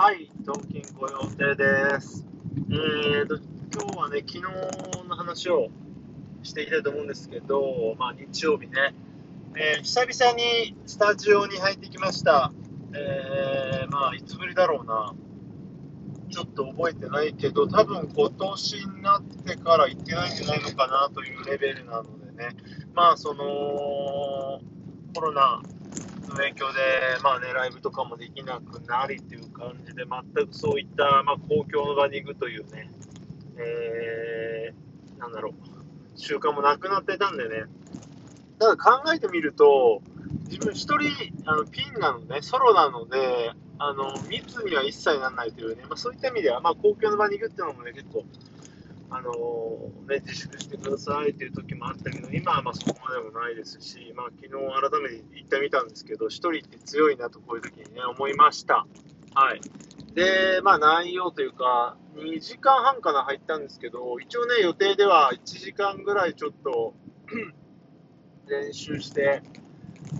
はい、ドンキンご予定です。えーと、今日はね、昨日の話をしていきたいと思うんですけど、まあ日曜日ね、えー、久々にスタジオに入ってきました。えー、まあいつぶりだろうな。ちょっと覚えてないけど、多分今年になってから行ってないんじゃないのかなというレベルなのでね、まあその、コロナの影響で、まあね、ライブとかもできなくなりっていう感じで、全くそういった、まあ、公共の場に行くというね、えー、なんだろう、習慣もなくなってたんでね、ただ考えてみると、自分一人あのピンなのね、ソロなので、あの密には一切ならないというね、まあ、そういった意味では、まあ、公共の場に行くっていうのもね、結構、あのー、ね、自粛してくださいっていう時もあったけど、今はまそこまでもないですし、まあ、昨日改めて言ってみたんですけど、1人って強いなとこういう時にね、思いました。はい。で、まあ内容というか、2時間半かな入ったんですけど、一応ね、予定では1時間ぐらいちょっと 練習して、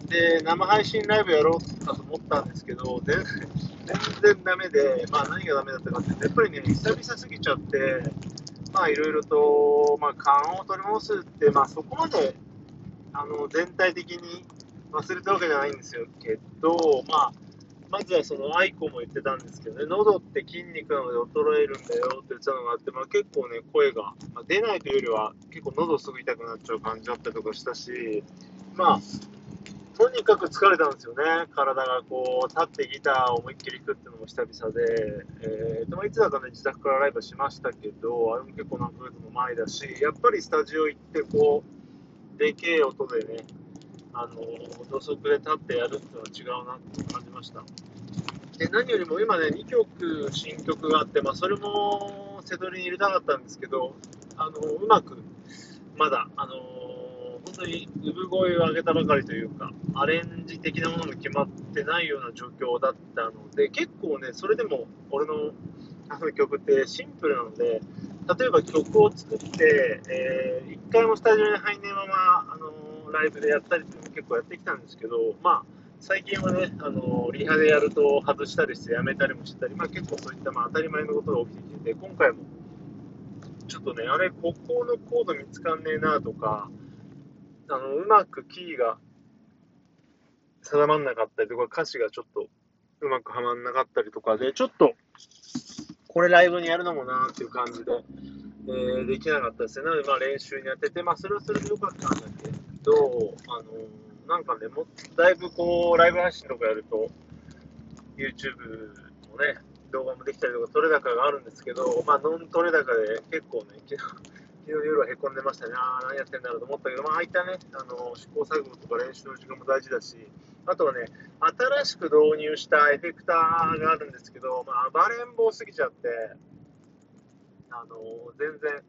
で、生配信ライブやろうかと思ったんですけど、全然、全然ダメで、まあ何がダメだったかって、やっぱりね、久々すぎちゃって、まあいろいろと、まあ、勘を取り戻すって、まあそこまで、あの、全体的に忘れたわけじゃないんですよけど、まあ、まずはその愛子も言ってたんですけどね、喉って筋肉なので衰えるんだよって言ってたのがあって、まあ、結構ね、声が、まあ、出ないというよりは、結構喉すぐ痛くなっちゃう感じだったりとかしたし、まあ、とにかく疲れたんですよね、体がこう、立ってギターを思いっきり弾くっていうのも久々で、えーとま、いつだかね、自宅からライブしましたけど、あれも結構何ヶ月も前だし、やっぱりスタジオ行って、こう、でけえ音でね、あの土足で立ってやるっていうのは違うなって感じました。で何よりも今ね、2曲新曲があって、まあ、それも瀬戸に入れたかったんですけど、あのうまくまだ、あの本当に産声を上げたばかりというか、アレンジ的なものも決まってないような状況だったので、結構ね、それでも俺のあの曲ってシンプルなので、例えば曲を作って、えー、1回もスタジオに入んないまま、あのライブでやったりっていうの結構やってきたんですけど、まあ、最近はね、あのリハでやると外したりしてやめたりもしてたり、まあ、結構そういったまあ当たり前のことが起きてきて、今回もちょっとね、あれ、ここのコード見つかんねえなとか、あの、うまくキーが定まんなかったりとか、歌詞がちょっとうまくはまんなかったりとかで、ちょっと、これライブにやるのもなっていう感じで、えー、できなかったですね。なので、まあ練習にやってて、まあそれはそれでよかったんだけ、あの、なんかね、もだいぶこう、ライブ配信とかやると、YouTube もね、動画もできたりとか、取れ高があるんですけど、まあ、ノン取れ高で結構ね、昨日昨日夜はへこんでましたね、ああ、何やってんだろうと思ったけど、まあ、ああいったね、あの試行錯誤とか練習の時間も大事だし、あとはね、新しく導入したエフェクターがあるんですけど、まあ、バレンボすぎちゃって、あの全然、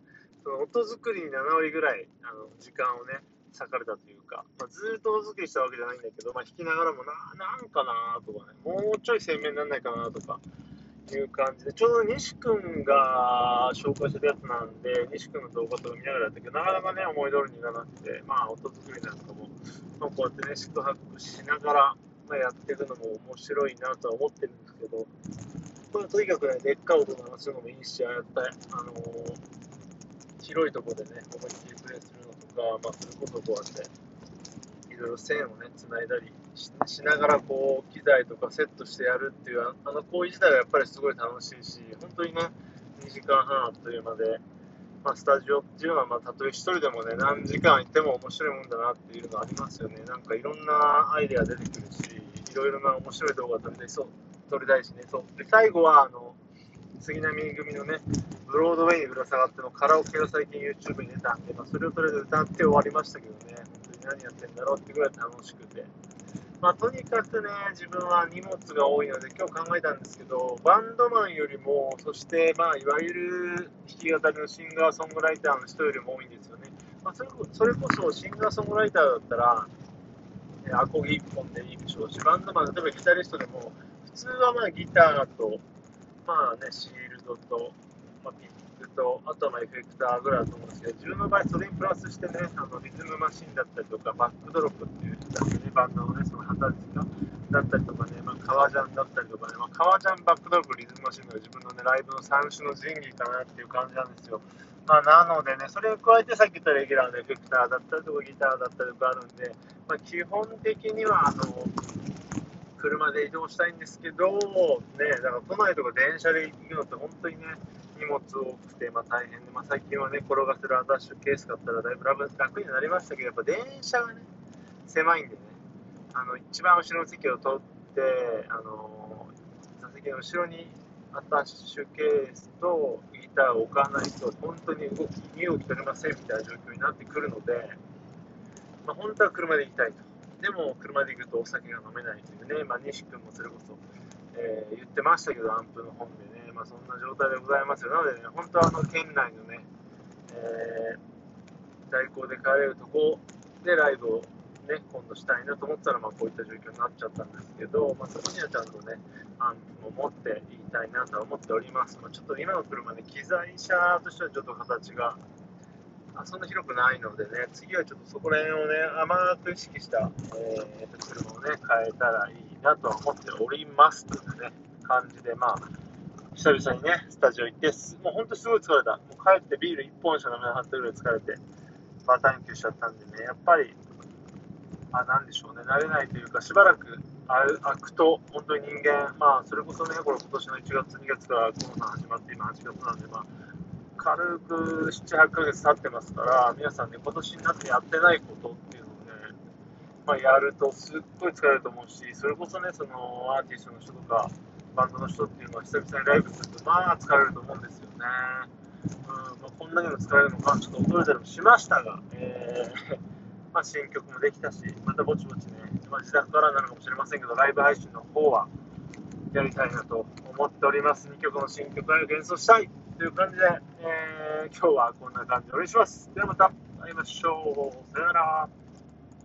その音作りに7割ぐらいあの時間をね、割かれたというか、まあ、ずっと音作りしたわけじゃないんだけど、まあ、弾きながらもな、なんかなとかね、もうちょい鮮明にならないかなとか、いう感じで、ちょうど西君が紹介してるやつなんで、西君の動画とか見ながらやったけど、なかなかね、思い通りにならなくて、まあ、音作りなんかも、まあ、こうやってね、宿泊しながら、まあ、やっていくのも面白いなとは思ってるんですけど、まあ、とにかくね、でっかい音鳴らすのもいいし、ああやって、あのー、広いところでね、思いっきりプレイするのとか、まあ、それこそこうやって、いろいろ線をね、つないだり、ししながらこう機材とかセットしてやるっていうあの行為自体はやっぱりすごい楽しいし本当にね2時間半あっという間で、まあ、スタジオっていうのはまあたとえ1人でもね何時間行っても面白いもんだなっていうのありますよね。なんかいろんなアイデア出てくるしいろいろな面白い動画撮りたいそう撮りたいしね。そう。で最後はあの杉並組のねブロードウェイにぶら下がってのカラオケを最近 YouTube に出たんで、まあ、それをとりあえず歌って終わりましたけどね本当に何やってんだろうってぐらい楽しくてまあ、とにかくね、自分は荷物が多いので、今日考えたんですけど、バンドマンよりも、そして、まあ、いわゆる弾き語りのシンガーソングライターの人よりも多いんですよね。まあ、それそれこそシンガーソングライターだったら、アコギ1本でいいでしょうし、バンドマン、例えばギタリストでも、普通はまあギターと、まあね、シールドと、まあ、ピックと、あとはまあエフェクターぐらいだと思うんですけど、自分の場合、それにプラスしてね、あのリズムマシンだったりとか、バックドロップっていうバンドのね、その旗ですか、だったりとかね、まあ、革ジャンだったりとかね、まあ、革ジャン、バックドロップ、リズムマシンが自分の、ね、ライブの三種の神器かなっていう感じなんですよ。まあ、なのでね、それを加えてさっき言ったレギュラーのエフェクターだったりとかギターだったりとかあるんで、まあ、基本的にはあの車で移動したいんですけど、ね、だから都内とか電車で行くのって本当にね、荷物多くて、まあ、大変で、まあ、最近はね、転がせるアタッシュケース買ったらだいぶ楽になりましたけど、やっぱ電車がね、狭いんでね、あの一番後ろの席を取って、あの座席の後ろにアタッシュケースとギターを置かないと、本当に動き、身動き取れませんみたいな状況になってくるので、まあ、本当は車で行きたいと。でも、車で行くとお酒が飲めないというね、まあ、西君もそれこそ、えー、言ってましたけど、アンプの本でね、まあ、そんな状態でございますよ。なのでね、本当はあの県内のね、えー、代行で帰れるとこでライブをね、今度したいなと思ったら、まあ、こういった状況になっちゃったんですけど、まあ、そこにはちゃんとね、あの持っていたいなとは思っております。まあ、ちょっと今の車ね、機材車としてはちょっと形がそんな広くないのでね、次はちょっとそこら辺をね、甘く意識した、えー、車をね、変えたらいいなとは思っておりますというね、感じで、まあ、久々にね、スタジオ行って、もう本当すごい疲れた。もう帰ってビール1本しか飲めなかったぐらい疲れて、バタンキューしちゃったんでね、やっぱりあ、なんでしょうね、慣れないというか、しばらく空くと、本当に人間、まあ、それこそね、これ今年の1月、2月からコロナ始まって、今8月なんで、まあ、軽く7、8ヶ月経ってますから、皆さんね、今年になってやってないことっていうのをね、まあ、やるとすっごい疲れると思うし、それこそね、そのアーティストの人とか、バンドの人っていうのは久々にライブすると、まあ疲れると思うんですよね。うんまあ、こんだけの疲れるのか、ちょっと驚いたりもしましたが、えー まあ、新曲もできたし、またぼちぼちね、まあ、自宅からなのかもしれませんけど、ライブ配信の方はやりたいなと思っております。2曲の新曲を演奏したいという感じで、えー、今日はこんな感じでお願いします。ではまた会いましょう。さよなら。